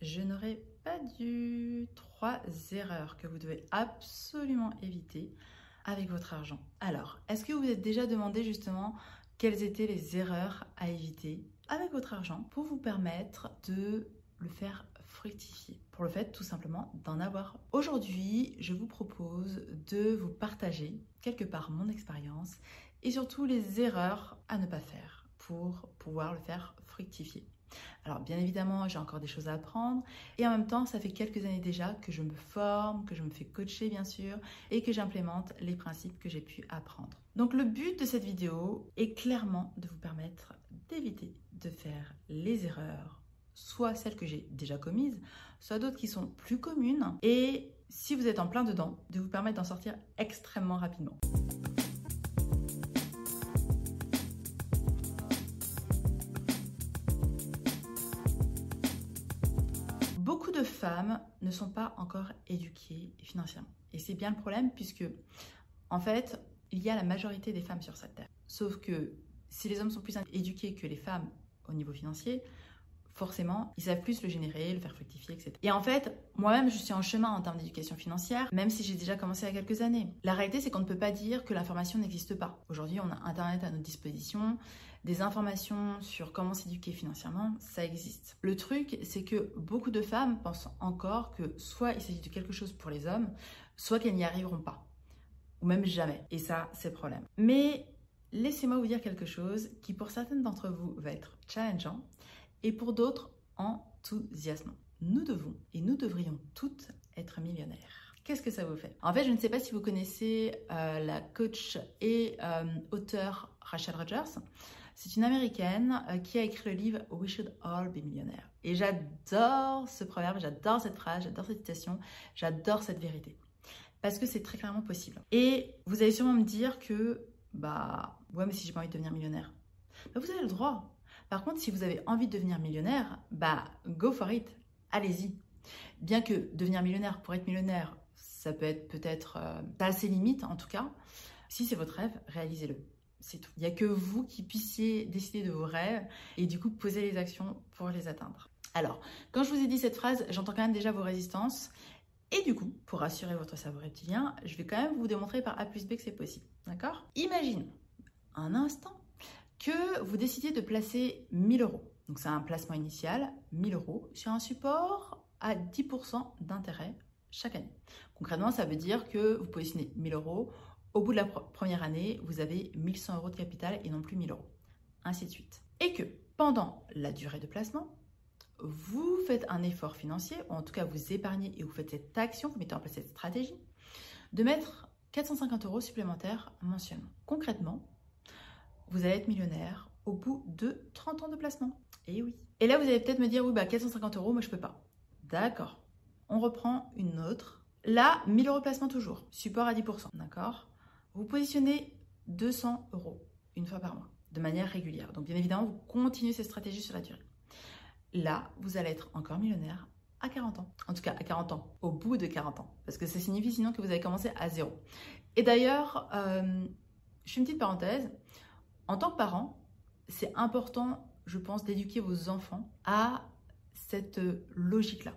je n'aurais pas dû. Trois erreurs que vous devez absolument éviter avec votre argent. Alors, est-ce que vous vous êtes déjà demandé justement quelles étaient les erreurs à éviter avec votre argent pour vous permettre de le faire fructifier? Pour le fait tout simplement d'en avoir. Aujourd'hui, je vous propose de vous partager quelque part mon expérience et surtout les erreurs à ne pas faire pour pouvoir le faire fructifier. Alors bien évidemment, j'ai encore des choses à apprendre et en même temps, ça fait quelques années déjà que je me forme, que je me fais coacher bien sûr et que j'implémente les principes que j'ai pu apprendre. Donc le but de cette vidéo est clairement de vous permettre d'éviter de faire les erreurs, soit celles que j'ai déjà commises, soit d'autres qui sont plus communes et si vous êtes en plein dedans, de vous permettre d'en sortir extrêmement rapidement. Femmes ne sont pas encore éduquées financièrement. Et c'est bien le problème puisque, en fait, il y a la majorité des femmes sur cette terre. Sauf que si les hommes sont plus éduqués que les femmes au niveau financier, forcément, ils savent plus le générer, le faire fructifier, etc. Et en fait, moi-même, je suis en chemin en termes d'éducation financière, même si j'ai déjà commencé il y a quelques années. La réalité, c'est qu'on ne peut pas dire que l'information n'existe pas. Aujourd'hui, on a Internet à notre disposition, des informations sur comment s'éduquer financièrement, ça existe. Le truc, c'est que beaucoup de femmes pensent encore que soit il s'agit de quelque chose pour les hommes, soit qu'elles n'y arriveront pas, ou même jamais. Et ça, c'est le problème. Mais laissez-moi vous dire quelque chose qui pour certaines d'entre vous va être challengeant et pour d'autres enthousiasmant. Nous devons et nous devrions toutes être millionnaires. Qu'est-ce que ça vous fait? En fait, je ne sais pas si vous connaissez euh, la coach et euh, auteur Rachel Rogers. C'est une américaine euh, qui a écrit le livre We Should All Be Millionaires. Et j'adore ce proverbe, j'adore cette phrase, j'adore cette citation, j'adore cette vérité. Parce que c'est très clairement possible. Et vous allez sûrement me dire que, bah, ouais, mais si j'ai pas envie de devenir millionnaire, bah, vous avez le droit. Par contre, si vous avez envie de devenir millionnaire, bah, go for it, allez-y. Bien que devenir millionnaire, pour être millionnaire, ça peut être peut-être euh, assez limite en tout cas. Si c'est votre rêve, réalisez-le. C'est tout. Il n'y a que vous qui puissiez décider de vos rêves et du coup poser les actions pour les atteindre. Alors, quand je vous ai dit cette phrase, j'entends quand même déjà vos résistances. Et du coup, pour rassurer votre cerveau reptilien, je vais quand même vous démontrer par A plus B que c'est possible. D'accord? Imagine un instant que vous décidiez de placer 1000 euros. Donc c'est un placement initial, 1000 euros, sur un support à 10% d'intérêt chaque année. Concrètement, ça veut dire que vous positionnez 1000 euros, au bout de la première année, vous avez 1100 euros de capital et non plus 1000 euros. Ainsi de suite. Et que pendant la durée de placement, vous faites un effort financier, ou en tout cas vous épargnez et vous faites cette action, vous mettez en place cette stratégie, de mettre 450 euros supplémentaires mensuellement. Concrètement, vous allez être millionnaire au bout de 30 ans de placement. Et oui. Et là, vous allez peut-être me dire, oui, bah 450 euros, moi je peux pas. D'accord. On reprend une autre. Là, 1000 euros de placement toujours. Support à 10%. D'accord Vous positionnez 200 euros une fois par mois, de manière régulière. Donc, bien évidemment, vous continuez cette stratégie sur la durée. Là, vous allez être encore millionnaire à 40 ans. En tout cas, à 40 ans, au bout de 40 ans. Parce que ça signifie sinon que vous avez commencé à zéro. Et d'ailleurs, euh, je fais une petite parenthèse. En tant que parent, c'est important, je pense, d'éduquer vos enfants à cette logique-là.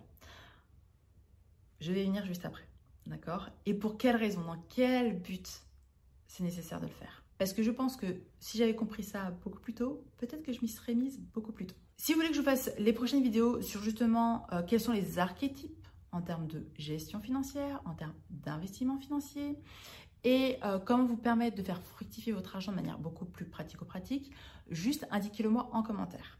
Je vais venir juste après. D'accord? Et pour quelle raison? Dans quel but c'est nécessaire de le faire? Parce que je pense que si j'avais compris ça beaucoup plus tôt, peut-être que je m'y serais mise beaucoup plus tôt. Si vous voulez que je fasse les prochaines vidéos sur justement euh, quels sont les archétypes en termes de gestion financière, en termes d'investissement financier, et euh, comment vous permettre de faire fructifier votre argent de manière beaucoup plus pratico-pratique, juste indiquez-le moi en commentaire.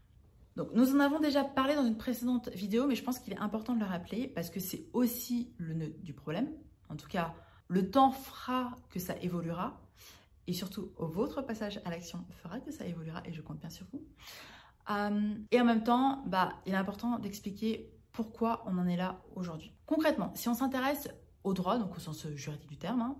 Donc nous en avons déjà parlé dans une précédente vidéo, mais je pense qu'il est important de le rappeler parce que c'est aussi le nœud du problème. En tout cas, le temps fera que ça évoluera et surtout votre passage à l'action fera que ça évoluera et je compte bien sur vous. Euh, et en même temps, bah, il est important d'expliquer pourquoi on en est là aujourd'hui. Concrètement, si on s'intéresse au droit, donc au sens juridique du terme, hein,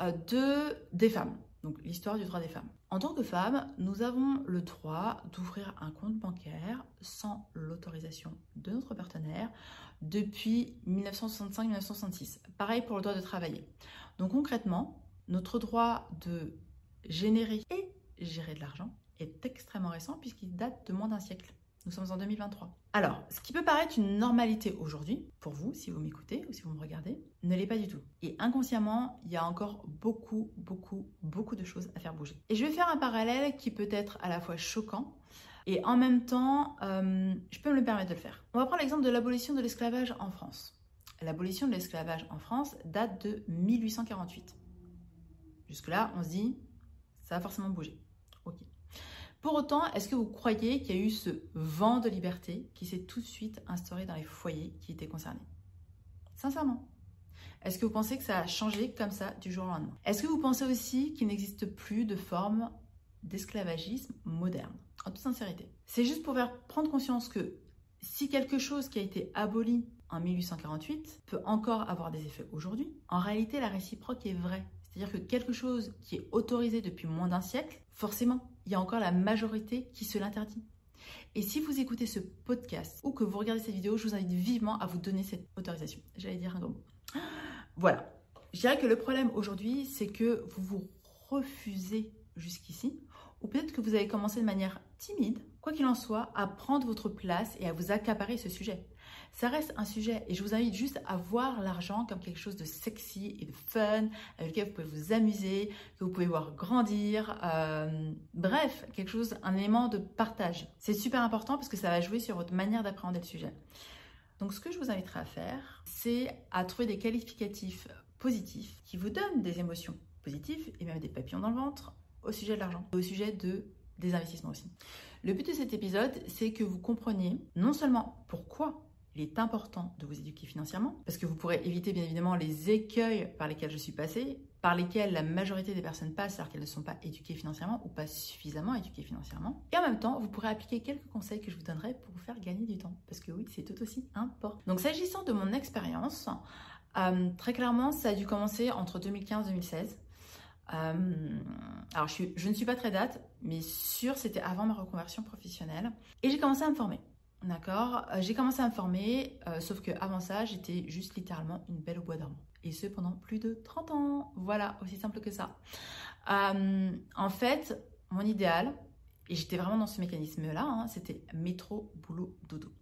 de, des femmes. Donc l'histoire du droit des femmes. En tant que femme, nous avons le droit d'ouvrir un compte bancaire sans l'autorisation de notre partenaire depuis 1965-1966. Pareil pour le droit de travailler. Donc concrètement, notre droit de générer et gérer de l'argent est extrêmement récent puisqu'il date de moins d'un siècle. Nous sommes en 2023. Alors, ce qui peut paraître une normalité aujourd'hui, pour vous, si vous m'écoutez ou si vous me regardez, ne l'est pas du tout. Et inconsciemment, il y a encore beaucoup, beaucoup, beaucoup de choses à faire bouger. Et je vais faire un parallèle qui peut être à la fois choquant et en même temps, euh, je peux me le permettre de le faire. On va prendre l'exemple de l'abolition de l'esclavage en France. L'abolition de l'esclavage en France date de 1848. Jusque-là, on se dit, ça va forcément bouger. Ok. Pour autant, est-ce que vous croyez qu'il y a eu ce vent de liberté qui s'est tout de suite instauré dans les foyers qui étaient concernés? Sincèrement. Est-ce que vous pensez que ça a changé comme ça du jour au lendemain? Est-ce que vous pensez aussi qu'il n'existe plus de forme d'esclavagisme moderne? En toute sincérité. C'est juste pour faire prendre conscience que si quelque chose qui a été aboli en 1848 peut encore avoir des effets aujourd'hui, en réalité la réciproque est vraie. C'est-à-dire que quelque chose qui est autorisé depuis moins d'un siècle, forcément, il y a encore la majorité qui se l'interdit. Et si vous écoutez ce podcast ou que vous regardez cette vidéo, je vous invite vivement à vous donner cette autorisation. J'allais dire un gros mot. Voilà. Je dirais que le problème aujourd'hui, c'est que vous vous refusez jusqu'ici, ou peut-être que vous avez commencé de manière timide, quoi qu'il en soit, à prendre votre place et à vous accaparer ce sujet. Ça reste un sujet et je vous invite juste à voir l'argent comme quelque chose de sexy et de fun, avec lequel vous pouvez vous amuser, que vous pouvez voir grandir. Euh, bref, quelque chose, un élément de partage. C'est super important parce que ça va jouer sur votre manière d'appréhender le sujet. Donc ce que je vous inviterai à faire, c'est à trouver des qualificatifs positifs qui vous donnent des émotions positives et même des papillons dans le ventre au sujet de l'argent, au sujet de des investissements aussi. Le but de cet épisode, c'est que vous compreniez non seulement pourquoi il est important de vous éduquer financièrement, parce que vous pourrez éviter bien évidemment les écueils par lesquels je suis passée, par lesquels la majorité des personnes passent alors qu'elles ne sont pas éduquées financièrement ou pas suffisamment éduquées financièrement. Et en même temps, vous pourrez appliquer quelques conseils que je vous donnerai pour vous faire gagner du temps, parce que oui, c'est tout aussi important. Donc s'agissant de mon expérience, euh, très clairement, ça a dû commencer entre 2015 et 2016. Euh, alors, je, je, ne suis pas très date, mais sûr, c'était avant ma reconversion professionnelle. Et j'ai commencé à me former. D'accord euh, J'ai commencé à me former, euh, sauf que avant ça, j'étais juste littéralement une belle au bois dormant. Et ce, pendant plus de 30 ans. Voilà, aussi simple que ça. Euh, en fait, mon idéal, et j'étais vraiment dans ce mécanisme-là, hein, c'était métro, boulot, dodo.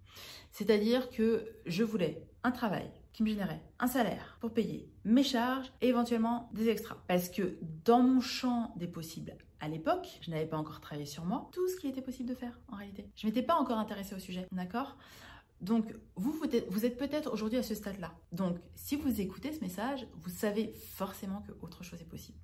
C'est-à-dire que je voulais un travail qui me générait un salaire pour payer mes charges et éventuellement des extras. Parce que dans mon champ des possibles à l'époque, je n'avais pas encore travaillé sur moi, tout ce qui était possible de faire en réalité. Je m'étais pas encore intéressée au sujet, d'accord? Donc, vous, vous êtes peut-être aujourd'hui à ce stade-là. Donc, si vous écoutez ce message, vous savez forcément que autre chose est possible.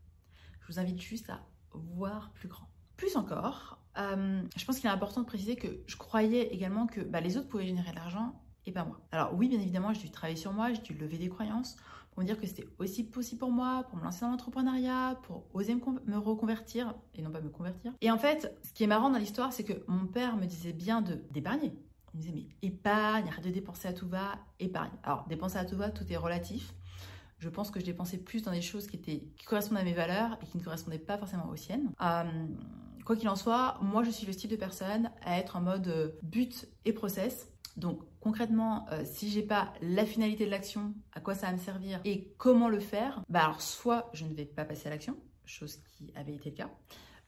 Je vous invite juste à voir plus grand. Plus encore, euh, je pense qu'il est important de préciser que je croyais également que bah, les autres pouvaient générer de l'argent et pas moi. Alors oui, bien évidemment, j'ai dû travailler sur moi, j'ai dû lever des croyances pour me dire que c'était aussi possible pour moi, pour me lancer dans l'entrepreneuriat, pour oser me, reconvertir et non pas me convertir. Et en fait, ce qui est marrant dans l'histoire, c'est que mon père me disait bien de d'épargner. Il me disait mais épargne, arrête de dépenser à tout va, épargne. Alors dépenser à tout va, tout est relatif. Je pense que je dépensais plus dans des choses qui étaient qui correspondent à mes valeurs et qui ne correspondaient pas forcément aux siennes. Euh, quoi qu'il en soit, moi je suis le type de personne à être en mode euh, but et process. Donc concrètement, euh, si j'ai pas la finalité de l'action, à quoi ça va me servir et comment le faire, bah alors soit je ne vais pas passer à l'action, chose qui avait été le cas,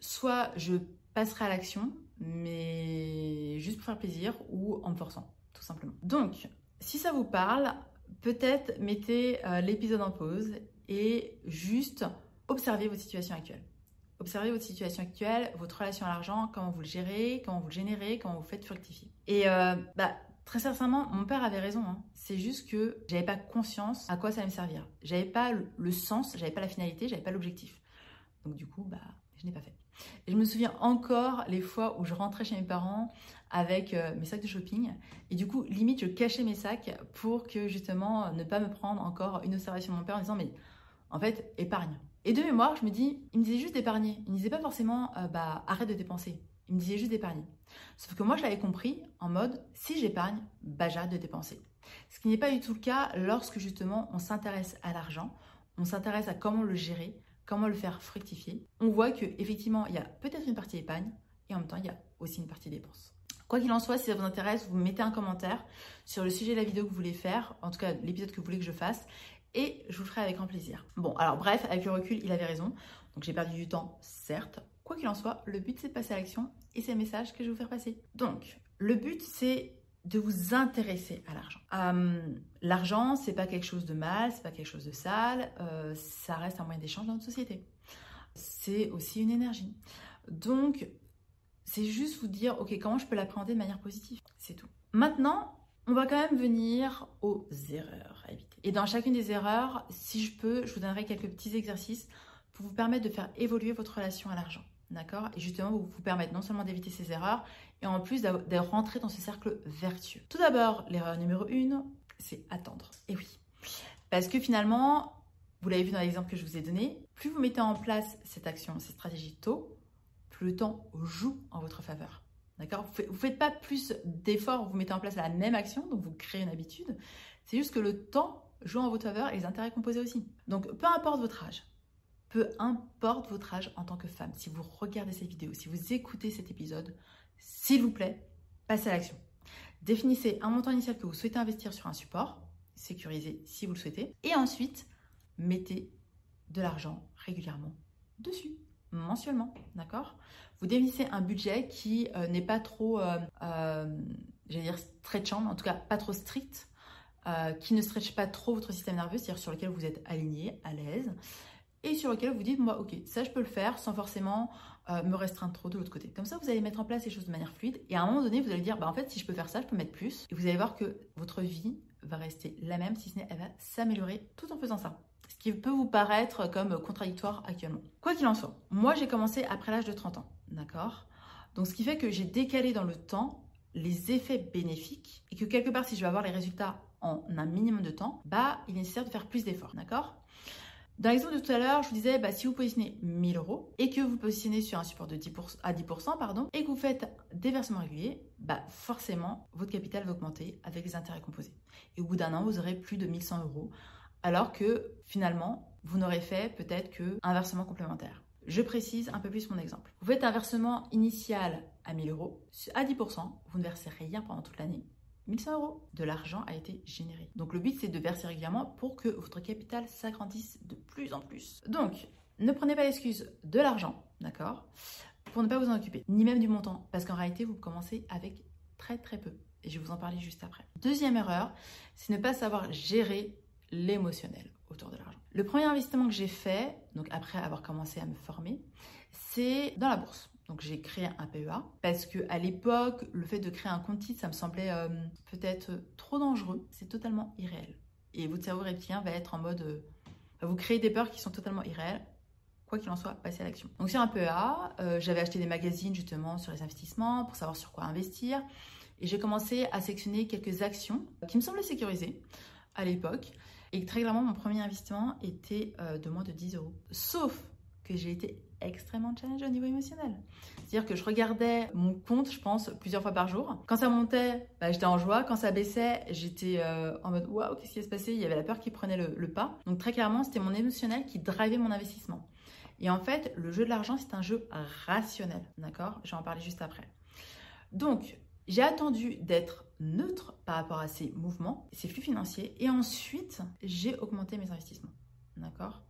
soit je passerai à l'action, mais juste pour faire plaisir ou en me forçant, tout simplement. Donc, si ça vous parle, peut-être mettez euh, l'épisode en pause et juste observez votre situation actuelle. Observez votre situation actuelle, votre relation à l'argent, comment vous le gérez, comment vous le générez, comment vous faites fructifier. Et euh, bah, Très sincèrement, mon père avait raison. Hein. C'est juste que j'avais pas conscience à quoi ça allait me servir. J'avais pas le sens, j'avais pas la finalité, j'avais pas l'objectif. Donc du coup, bah, je n'ai pas fait. Et je me souviens encore les fois où je rentrais chez mes parents avec euh, mes sacs de shopping et du coup, limite, je cachais mes sacs pour que justement ne pas me prendre encore une observation de mon père en disant mais en fait, épargne. Et de mémoire, je me dis, il me disait juste d'épargner. Il me disait pas forcément euh, bah arrête de dépenser. Il me disait juste d'épargner. Sauf que moi, je l'avais compris en mode, si j'épargne, bah j'arrête de dépenser. Ce qui n'est pas du tout le cas lorsque justement on s'intéresse à l'argent, on s'intéresse à comment le gérer, comment le faire fructifier. On voit que effectivement, il y a peut-être une partie épargne et en même temps, il y a aussi une partie dépense. Quoi qu'il en soit, si ça vous intéresse, vous mettez un commentaire sur le sujet de la vidéo que vous voulez faire, en tout cas l'épisode que vous voulez que je fasse, et je vous le ferai avec grand plaisir. Bon, alors bref, avec le recul, il avait raison. Donc j'ai perdu du temps, certes, Quoi qu'il en soit, le but c'est de passer à l'action et c'est le message que je vais vous faire passer. Donc, Le but, c'est de vous intéresser à l'argent. Euh, l'argent, c'est pas quelque chose de mal, c'est pas quelque chose de sale, euh, ça reste un moyen d'échange dans notre société. C'est aussi une énergie. Donc, c'est juste vous dire, ok, comment je peux l'appréhender de manière positive? C'est tout. Maintenant, on va quand même venir aux erreurs à éviter. Et dans chacune des erreurs, si je peux, je vous donnerai quelques petits exercices pour vous permettre de faire évoluer votre relation à l'argent. D'accord? Et justement, vous vous permettre non seulement d'éviter ces erreurs, et en plus de rentrer dans ce cercle vertueux. Tout d'abord, l'erreur numéro une, c'est attendre. Et oui, parce que finalement, vous l'avez vu dans l'exemple que je vous ai donné, plus vous mettez en place cette action, cette stratégie tôt, plus le temps joue en votre faveur. D'accord? Vous ne faites pas plus d'efforts, vous mettez en place la même action, donc vous créez une habitude. C'est juste que le temps joue en votre faveur et les intérêts composés aussi. Donc peu importe votre âge, peu importe votre âge en tant que femme, si vous regardez cette vidéo, si vous écoutez cet épisode, s'il vous plaît, passez à l'action. Définissez un montant initial que vous souhaitez investir sur un support, sécurisé si vous le souhaitez, et ensuite, mettez de l'argent régulièrement dessus, mensuellement, d'accord? Vous définissez un budget qui euh, n'est pas trop, euh, euh, j'allais dire, stretchant, en tout cas pas trop strict, qui ne stretch pas trop votre système nerveux, c'est-à-dire sur lequel vous êtes aligné, à l'aise, et sur lequel vous dites, moi, ok, ça je peux le faire sans forcément euh, me restreindre trop de l'autre côté. Comme ça, vous allez mettre en place les choses de manière fluide et à un moment donné, vous allez dire, bah en fait, si je peux faire ça, je peux mettre plus. Et vous allez voir que votre vie va rester la même, si ce n'est, elle va s'améliorer tout en faisant ça. Ce qui peut vous paraître comme contradictoire actuellement. Quoi qu'il en soit, moi j'ai commencé après l'âge de 30 ans, d'accord? Donc ce qui fait que j'ai décalé dans le temps les effets bénéfiques et que quelque part, si je veux avoir les résultats en un minimum de temps, bah il est nécessaire de faire plus d'efforts, d'accord? Dans l'exemple de tout à l'heure, je vous disais, bah, si vous positionnez 1000 euros et que vous positionnez sur un support de 10% à 10%, pardon, et que vous faites des versements réguliers, bah, forcément, votre capital va augmenter avec les intérêts composés. Et au bout d'un an, vous aurez plus de 1100 euros, alors que finalement, vous n'aurez fait peut-être qu'un versement complémentaire. Je précise un peu plus mon exemple. Vous faites un versement initial à 1000 euros, à 10%, vous ne versez rien pendant toute l'année. 1100 euros de l'argent a été généré. Donc le but c'est de verser régulièrement pour que votre capital s'agrandisse de plus en plus. Donc ne prenez pas l'excuse de l'argent, d'accord Pour ne pas vous en occuper, ni même du montant, parce qu'en réalité vous commencez avec très très peu. Et je vais vous en parler juste après. Deuxième erreur, c'est ne pas savoir gérer l'émotionnel autour de l'argent. Le premier investissement que j'ai fait, donc après avoir commencé à me former, c'est dans la bourse. Donc j'ai créé un PEA parce que à l'époque, le fait de créer un compte titre, ça me semblait euh, peut-être trop dangereux. C'est totalement irréel. Et votre cerveau reptilien va être en mode, euh, vous créez des peurs qui sont totalement irréelles. Quoi qu'il en soit, passez à l'action. Donc sur un PEA, euh, j'avais acheté des magazines justement sur les investissements pour savoir sur quoi investir. Et j'ai commencé à sélectionner quelques actions qui me semblaient sécurisées à l'époque. Et très clairement, mon premier investissement était de moins de 10 euros. Sauf que j'ai été extrêmement challenge au niveau émotionnel. C'est-à-dire que je regardais mon compte, je pense, plusieurs fois par jour. Quand ça montait, bah, j'étais en joie. Quand ça baissait, j'étais euh, en mode waouh, qu'est-ce qui se passer Il y avait la peur qui prenait le, pas. Donc très clairement, c'était mon émotionnel qui drivait mon investissement. Et en fait, le jeu de l'argent, c'est un jeu rationnel. D'accord? Je vais en parler juste après. Donc, j'ai attendu d'être neutre par rapport à ces mouvements, ces flux financiers, et ensuite, j'ai augmenté mes investissements. D'accord?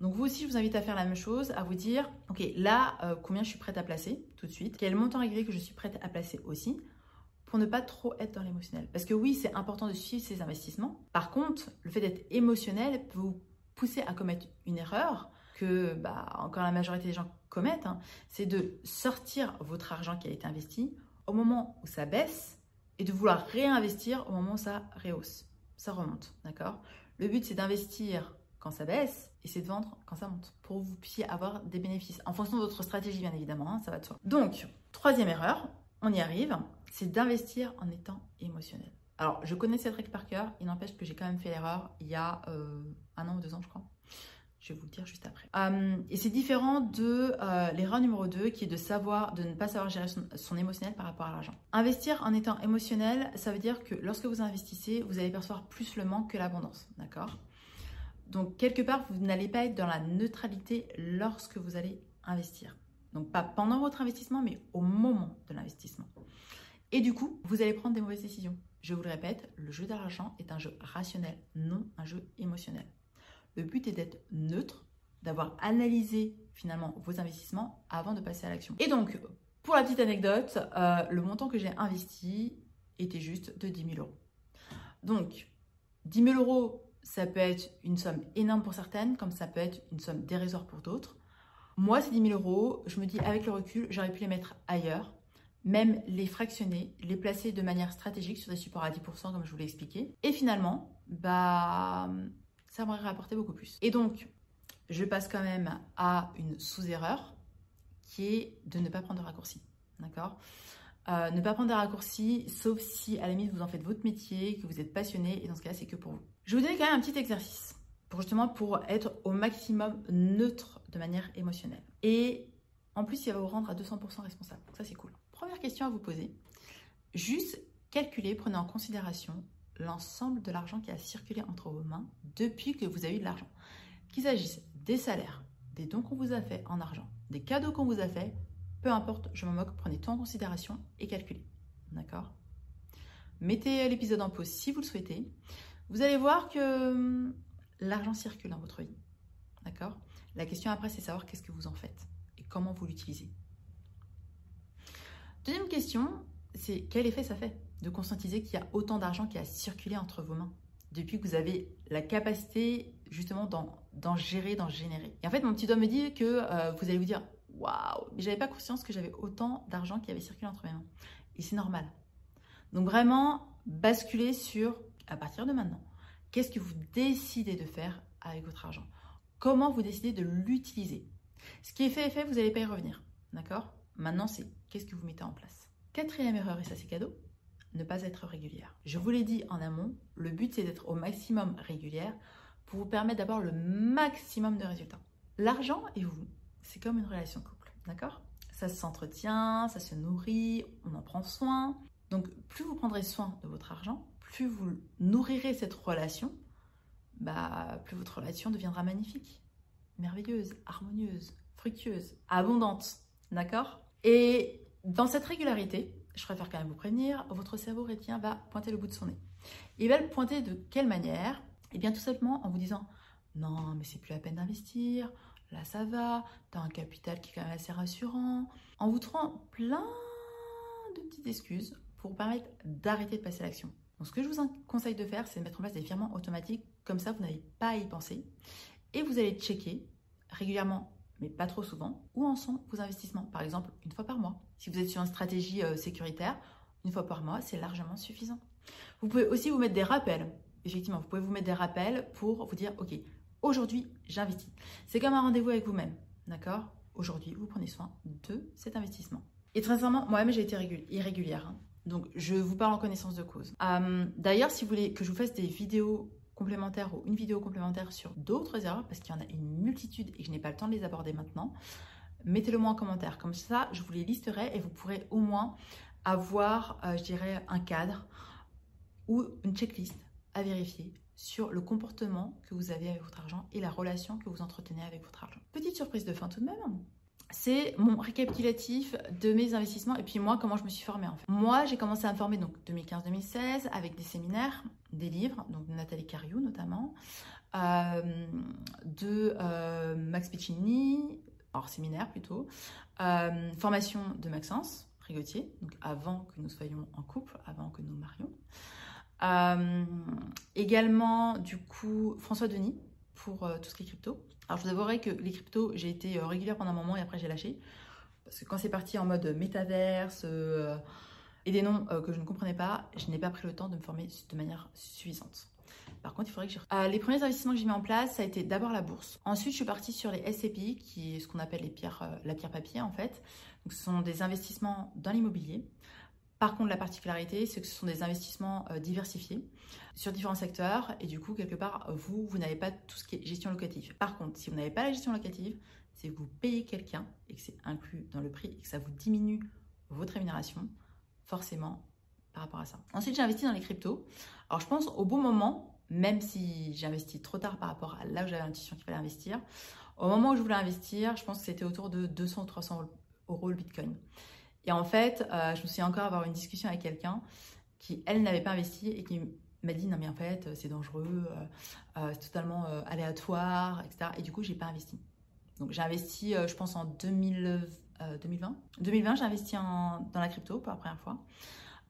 Donc vous aussi, je vous invite à faire la même chose, à vous dire, ok, là, euh, combien je suis prête à placer tout de suite, quel montant régulier que je suis prête à placer aussi, pour ne pas trop être dans l'émotionnel. Parce que oui, c'est important de suivre ses investissements. Par contre, le fait d'être émotionnel peut vous pousser à commettre une erreur que, bah, encore la majorité des gens commettent, hein, c'est de sortir votre argent qui a été investi au moment où ça baisse et de vouloir réinvestir au moment où ça rehausse, ça remonte, d'accord? Le but, c'est d'investir quand ça baisse et c'est de vendre quand ça monte pour que vous puissiez avoir des bénéfices en fonction de votre stratégie bien évidemment, hein, ça va de soi. Donc, troisième erreur, on y arrive, c'est d'investir en étant émotionnel. Alors, je connais cette règle par cœur, il n'empêche que j'ai quand même fait l'erreur il y a euh, un an ou deux ans, je crois. Je vais vous le dire juste après. Euh, et c'est différent de euh, l'erreur numéro 2 qui est de savoir, de ne pas savoir gérer son, son émotionnel par rapport à l'argent. Investir en étant émotionnel, ça veut dire que lorsque vous investissez, vous allez percevoir plus le manque que l'abondance. D'accord? Donc, quelque part, vous n'allez pas être dans la neutralité lorsque vous allez investir. Donc, pas pendant votre investissement, mais au moment de l'investissement. Et du coup, vous allez prendre des mauvaises décisions. Je vous le répète, le jeu d'argent est un jeu rationnel, non un jeu émotionnel. Le but est d'être neutre, d'avoir analysé finalement vos investissements avant de passer à l'action. Et donc, Pour la petite anecdote, euh, le montant que j'ai investi était juste de 10 000 euros. Donc, 10 000 euros, ça peut être une somme énorme pour certaines, comme ça peut être une somme dérisoire pour d'autres. Moi, ces 10 000 euros, je me dis avec le recul, j'aurais pu les mettre ailleurs, même les fractionner, les placer de manière stratégique sur des supports à 10%, comme je vous l'ai expliqué. Et finalement, bah, ça m'aurait rapporté beaucoup plus. Et donc, je passe quand même à une sous-erreur qui est de ne pas prendre de raccourcis. D'accord? Euh, Ne pas prendre de raccourcis, sauf si à la limite vous en faites votre métier, que vous êtes passionné, et dans ce cas c'est que pour vous. Je vous donner quand même un petit exercice pour justement pour être au maximum neutre de manière émotionnelle. Et en plus, il va vous rendre à 200% responsable. ça, c'est cool. Première question à vous poser. Juste calculer, prenez en considération l'ensemble de l'argent qui a circulé entre vos mains depuis que vous avez eu de l'argent. Qu'il s'agisse des salaires, des dons qu'on vous a fait en argent, des cadeaux qu'on vous a fait, peu importe, je m'en moque, prenez tout en considération et calculez. D'accord? Mettez l'épisode en pause si vous le souhaitez. Vous allez voir que hum, l'argent circule dans votre vie. D'accord? La question après, c'est savoir qu'est-ce que vous en faites et comment vous l'utilisez. Deuxième question, c'est quel effet ça fait de conscientiser qu'il y a autant d'argent qui a circulé entre vos mains depuis que vous avez la capacité justement d'en gérer, d'en générer? Et en fait, mon petit doigt me dit que euh, vous allez vous dire Waouh, j'avais pas conscience que j'avais autant d'argent qui avait circulé entre mes mains. Et c'est normal. Donc vraiment, basculer sur, à partir de maintenant, qu'est-ce que vous décidez de faire avec votre argent? Comment vous décidez de l'utiliser? Ce qui est fait est fait, vous n'allez pas y revenir. D'accord? Maintenant, c'est qu'est-ce que vous mettez en place? Quatrième erreur, et ça c'est cadeau, ne pas être régulière. Je vous l'ai dit en amont, le but c'est d'être au maximum régulière pour vous permettre d'avoir le maximum de résultats. L'argent et vous, c'est comme une relation couple, d'accord? Ça s'entretient, ça se nourrit, on en prend soin. Donc plus vous prendrez soin de votre argent, plus vous nourrirez cette relation, bah, plus votre relation deviendra magnifique, merveilleuse, harmonieuse, fructueuse, abondante, d'accord? Et dans cette régularité, je préfère quand même vous prévenir, votre cerveau rétien va pointer le bout de son nez. Il va le pointer de quelle manière? Eh bien tout simplement en vous disant non mais c'est plus la peine d'investir, là ça va, tu as un capital qui est quand même assez rassurant, en vous trouvant plein de petites excuses pour permettre d'arrêter de passer à l'action. Donc ce que je vous conseille de faire, c'est de mettre en place des virements automatiques, comme ça vous n'avez pas à y penser, et vous allez checker régulièrement mais pas trop souvent, où en sont vos investissements Par exemple, une fois par mois. Si vous êtes sur une stratégie euh, sécuritaire, une fois par mois, c'est largement suffisant. Vous pouvez aussi vous mettre des rappels. Effectivement, vous pouvez vous mettre des rappels pour vous dire, OK, aujourd'hui, j'investis. C'est comme un rendez-vous avec vous-même, d'accord? Aujourd'hui, vous prenez soin de cet investissement. Et très sincèrement, moi-même, j'ai été irrégulière. Hein. Donc, je vous parle en connaissance de cause. Euh, d'ailleurs, si vous voulez que je vous fasse des vidéos complémentaire ou une vidéo complémentaire sur d'autres erreurs, parce qu'il y en a une multitude et que je n'ai pas le temps de les aborder maintenant, mettez-le moi en commentaire. Comme ça, je vous les listerai et vous pourrez au moins avoir, euh, je dirais, un cadre ou une checklist à vérifier sur le comportement que vous avez avec votre argent et la relation que vous entretenez avec votre argent. Petite surprise de fin tout de même, c'est mon récapitulatif de mes investissements et puis moi comment je me suis formée en fait. Moi j'ai commencé à me former donc 2015-2016 avec des séminaires, des livres, donc de Nathalie Cariou notamment, euh, de euh, Max Piccini, alors séminaire plutôt, euh, formation de Maxence Rigotier, donc avant que nous soyons en couple, avant que nous marions. Également du coup François Denis pour tout ce qui est crypto. Alors, je vous avouerai que les cryptos, j'ai été euh, régulière pendant un moment et après j'ai lâché. Parce que quand c'est parti en mode métaverse euh, et des noms euh, que je ne comprenais pas, je n'ai pas pris le temps de me former de manière suffisante. Par contre, il faudrait que je... les premiers investissements que j'ai mis en place, ça a été d'abord la bourse. Ensuite, je suis partie sur les SCPI, qui est ce qu'on appelle les pierres, la pierre papier en fait. Donc, ce sont des investissements dans l'immobilier. Par contre, la particularité, c'est que ce sont des investissements euh, diversifiés sur différents secteurs et du coup, quelque part, vous, vous n'avez pas tout ce qui est gestion locative. Par contre, si vous n'avez pas la gestion locative, c'est que vous payez quelqu'un et que c'est inclus dans le prix et que ça vous diminue votre rémunération, forcément, par rapport à ça. Ensuite, j'ai investi dans les cryptos. Alors, je pense au bon moment, même si j'ai investi trop tard par rapport à là où j'avais l'intuition qu'il fallait investir, au moment où je voulais investir, je pense que c'était autour de 200 ou 300 euros le Bitcoin. Et en fait, euh, je me souviens encore avoir une discussion avec quelqu'un qui, elle, n'avait pas investi et qui m'a dit non mais en fait c'est dangereux, euh, euh, c'est totalement aléatoire, etc. Et du coup j'ai pas investi. Donc j'ai investi, je pense en 2020. 2020, j'ai investi dans la crypto pour la première fois.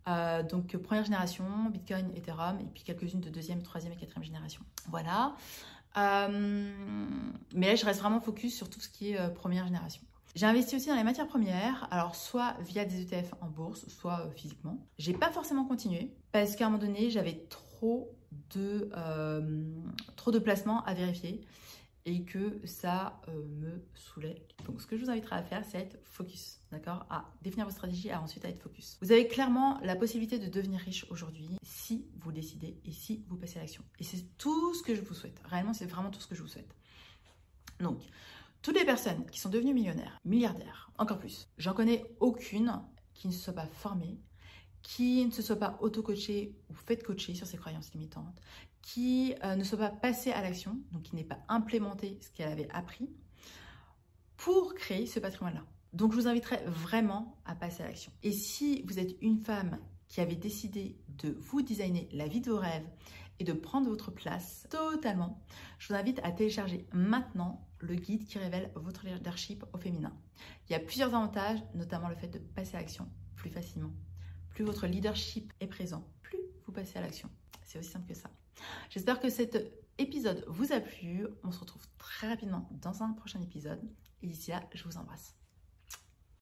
Euh, donc première génération, Bitcoin, Ethereum, et puis quelques-unes de deuxième, troisième et quatrième génération. Voilà. Euh, mais là, je reste vraiment focus sur tout ce qui est euh, première génération. J'ai investi aussi dans les matières premières, alors soit via des ETF en bourse, soit physiquement. J'ai pas forcément continué parce qu'à un moment donné, j'avais trop de, trop de placements à vérifier et que ça euh, me saoulait. Donc ce que je vous inviterai à faire, c'est être focus, d'accord? À définir vos stratégies et ensuite à être focus. Vous avez clairement la possibilité de devenir riche aujourd'hui si vous décidez et si vous passez à l'action. Et c'est tout ce que je vous souhaite. Réellement, c'est vraiment tout ce que je vous souhaite. Donc, toutes les personnes qui sont devenues millionnaires, milliardaires, encore plus, j'en connais aucune qui ne se soit pas formée, qui ne se soit pas auto-coachée ou fait coacher sur ses croyances limitantes, qui euh, ne soit pas passée à l'action, donc qui n'ait pas implémenté ce qu'elle avait appris, pour créer ce patrimoine-là. Donc je vous inviterai vraiment à passer à l'action. Et si vous êtes une femme qui avait décidé de vous designer la vie de vos rêves et de prendre votre place totalement, je vous invite à télécharger maintenant le guide qui révèle votre leadership au féminin. Il y a plusieurs avantages, notamment le fait de passer à l'action plus facilement. Plus votre leadership est présent, plus vous passez à l'action. C'est aussi simple que ça. J'espère que cet épisode vous a plu. On se retrouve très rapidement dans un prochain épisode. Et d'ici là, je vous embrasse.